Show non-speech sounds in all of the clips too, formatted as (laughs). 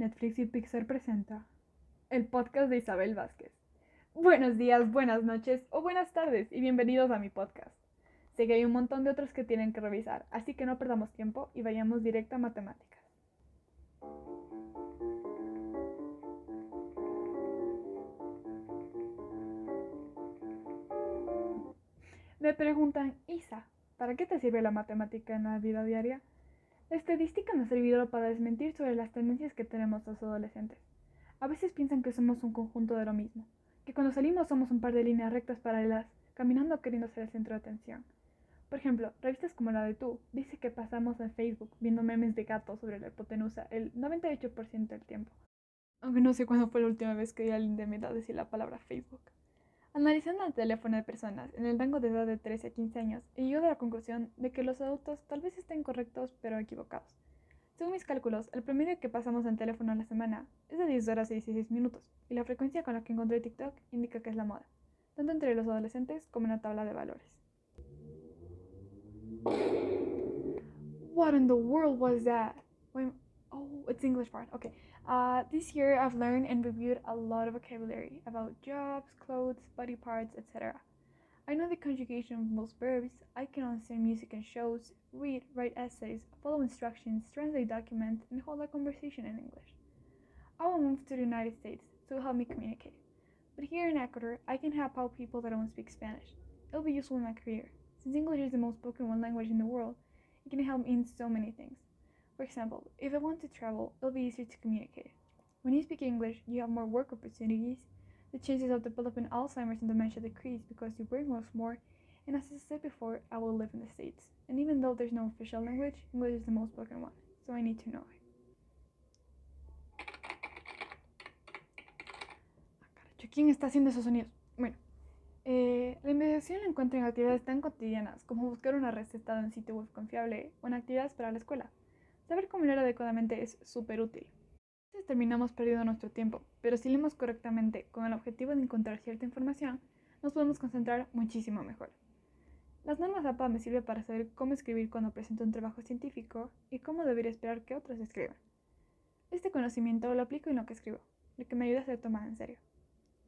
Netflix y Pixar presenta el podcast de Isabel Vázquez. Buenos días, buenas noches o buenas tardes y bienvenidos a mi podcast. Sé que hay un montón de otros que tienen que revisar, así que no perdamos tiempo y vayamos directo a matemáticas. Me preguntan, Isa, ¿para qué te sirve la matemática en la vida diaria? La estadística nos ha servido para desmentir sobre las tendencias que tenemos los adolescentes. A veces piensan que somos un conjunto de lo mismo, que cuando salimos somos un par de líneas rectas paralelas, caminando queriendo ser el centro de atención. Por ejemplo, revistas como la de Tú dice que pasamos en Facebook viendo memes de gatos sobre la hipotenusa el 98% del tiempo. Aunque no sé cuándo fue la última vez que vi a alguien de mi edad decir la palabra Facebook. Analizando el teléfono de personas en el rango de edad de 13 a 15 años, he llegado a la conclusión de que los adultos tal vez estén correctos pero equivocados. Según mis cálculos, el promedio que pasamos en teléfono a la semana es de 10 horas y 16 minutos, y la frecuencia con la que encontré TikTok indica que es la moda, tanto entre los adolescentes como en la tabla de valores. What in the world was that? Oh, it's English part. Okay. Uh, this year, I've learned and reviewed a lot of vocabulary about jobs, clothes, body parts, etc. I know the conjugation of most verbs, I can understand music and shows, read, write essays, follow instructions, translate documents, and hold a conversation in English. I will move to the United States to help me communicate. But here in Ecuador, I can help out people that don't speak Spanish. It'll be useful in my career. Since English is the most spoken one language in the world, it can help me in so many things. For example, if I want to travel, it'll be easier to communicate. When you speak English, you have more work opportunities. The chances of developing Alzheimer's and dementia decrease because you brain works more. And as I said before, I will live in the States. And even though there's no official language, English is the most spoken one, so I need to know it. Ah, ¿Quién está haciendo esos sonidos? Bueno, eh, la investigación la encuentra en actividades tan cotidianas como buscar una receta de un sitio web confiable o en actividades para la escuela. Saber leer adecuadamente es súper útil. A veces terminamos perdiendo nuestro tiempo, pero si leemos correctamente con el objetivo de encontrar cierta información, nos podemos concentrar muchísimo mejor. Las normas APA me sirven para saber cómo escribir cuando presento un trabajo científico y cómo debería esperar que otros escriban. Este conocimiento lo aplico en lo que escribo, lo que me ayuda a ser tomada en serio.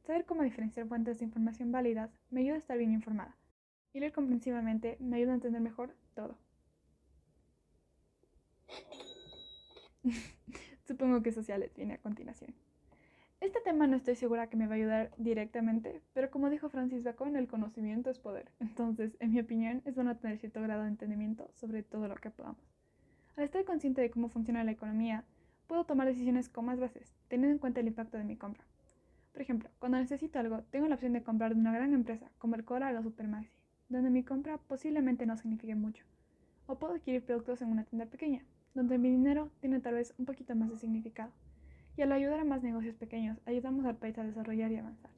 Saber cómo diferenciar fuentes de información válidas me ayuda a estar bien informada. Y leer comprensivamente me ayuda a entender mejor todo. (laughs) Supongo que sociales viene a continuación. Este tema no estoy segura que me va a ayudar directamente, pero como dijo Francis Bacon, el conocimiento es poder. Entonces, en mi opinión, es bueno tener cierto grado de entendimiento sobre todo lo que podamos. Al estar consciente de cómo funciona la economía, puedo tomar decisiones con más bases, teniendo en cuenta el impacto de mi compra. Por ejemplo, cuando necesito algo, tengo la opción de comprar de una gran empresa, como el Coral o Supermaxi, donde mi compra posiblemente no signifique mucho. O puedo adquirir productos en una tienda pequeña, donde mi dinero tiene tal vez un poquito más de significado. Y al ayudar a más negocios pequeños, ayudamos al país a desarrollar y avanzar.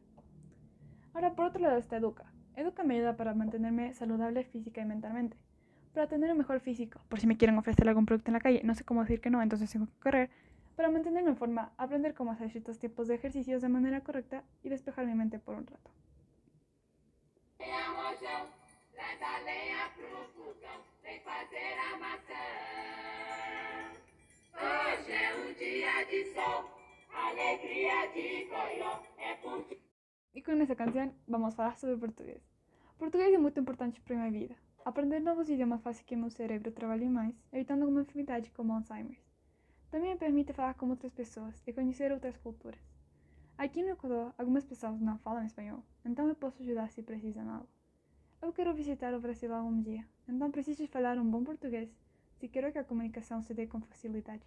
Ahora, por otro lado está Educa. Educa me ayuda para mantenerme saludable física y mentalmente. Para tener un mejor físico, por si me quieren ofrecer algún producto en la calle, no sé cómo decir que no, entonces tengo que correr. Para mantenerme en forma, aprender cómo hacer ciertos tipos de ejercicios de manera correcta y despejar mi mente por un rato. E com essa canção vamos falar sobre português. Português é muito importante para minha vida. Aprender novos idiomas faz que meu cérebro trabalhe mais, evitando alguma enfermidade como Alzheimer. Também me permite falar com outras pessoas e conhecer outras culturas. Aqui no Equador, algumas pessoas não falam espanhol, então eu posso ajudar se precisam algo. Eu quero visitar o Brasil algum dia, então preciso falar um bom português se quero que a comunicação se dê com facilidade.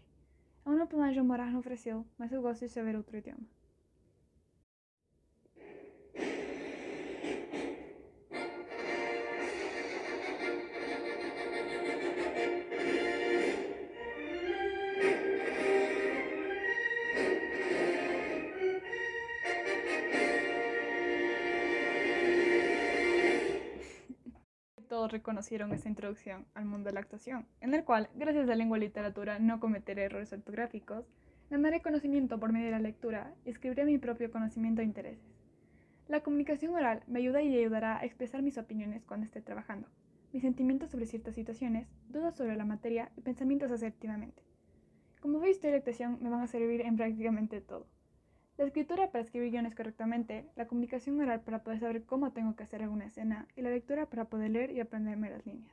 Eu não planejo morar no Brasil, mas eu gosto de saber outro idioma. Todos reconocieron esta introducción al mundo de la actuación, en el cual, gracias a la lengua y literatura, no cometeré errores ortográficos, ganaré conocimiento por medio de la lectura y escribiré mi propio conocimiento e intereses. La comunicación oral me ayuda y ayudará a expresar mis opiniones cuando esté trabajando, mis sentimientos sobre ciertas situaciones, dudas sobre la materia y pensamientos asertivamente. Como veis, y lectación me van a servir en prácticamente todo. La escritura para escribir guiones correctamente, la comunicación oral para poder saber cómo tengo que hacer alguna escena y la lectura para poder leer y aprenderme las líneas.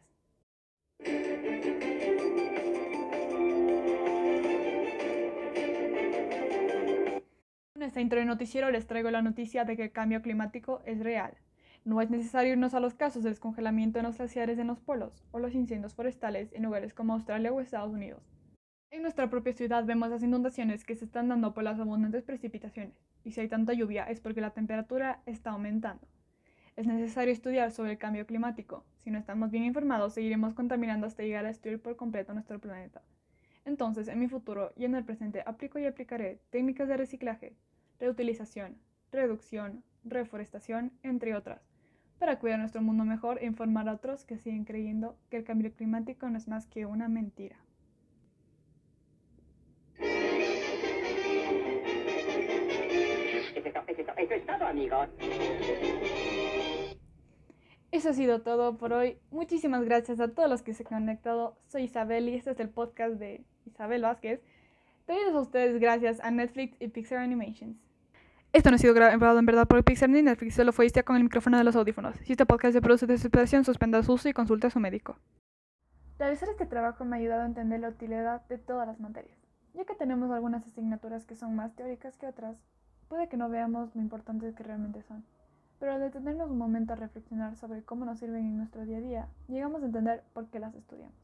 En esta intro de noticiero les traigo la noticia de que el cambio climático es real. No es necesario irnos a los casos del descongelamiento en los glaciares en los polos o los incendios forestales en lugares como Australia o Estados Unidos. En nuestra propia ciudad vemos las inundaciones que se están dando por las abundantes precipitaciones, y si hay tanta lluvia es porque la temperatura está aumentando. Es necesario estudiar sobre el cambio climático. Si no estamos bien informados, seguiremos contaminando hasta llegar a destruir por completo nuestro planeta. Entonces, en mi futuro y en el presente, aplico y aplicaré técnicas de reciclaje, reutilización, reducción, reforestación, entre otras, para cuidar nuestro mundo mejor e informar a otros que siguen creyendo que el cambio climático no es más que una mentira. Eso ha sido todo por hoy. Muchísimas gracias a todos los que se han conectado. Soy Isabel y este es el podcast de Isabel Vázquez. Traídos a ustedes gracias a Netflix y Pixar Animations. Esto no ha sido grabado en verdad por Pixar ni Netflix, solo fue con el micrófono de los audífonos. Si este podcast se produce desesperación, suspenda su uso y consulte a su médico. Realizar este trabajo me ha ayudado a entender la utilidad de todas las materias, ya que tenemos algunas asignaturas que son más teóricas que otras, puede que no veamos lo importantes que realmente son. Pero al detenernos un momento a reflexionar sobre cómo nos sirven en nuestro día a día, llegamos a entender por qué las estudiamos.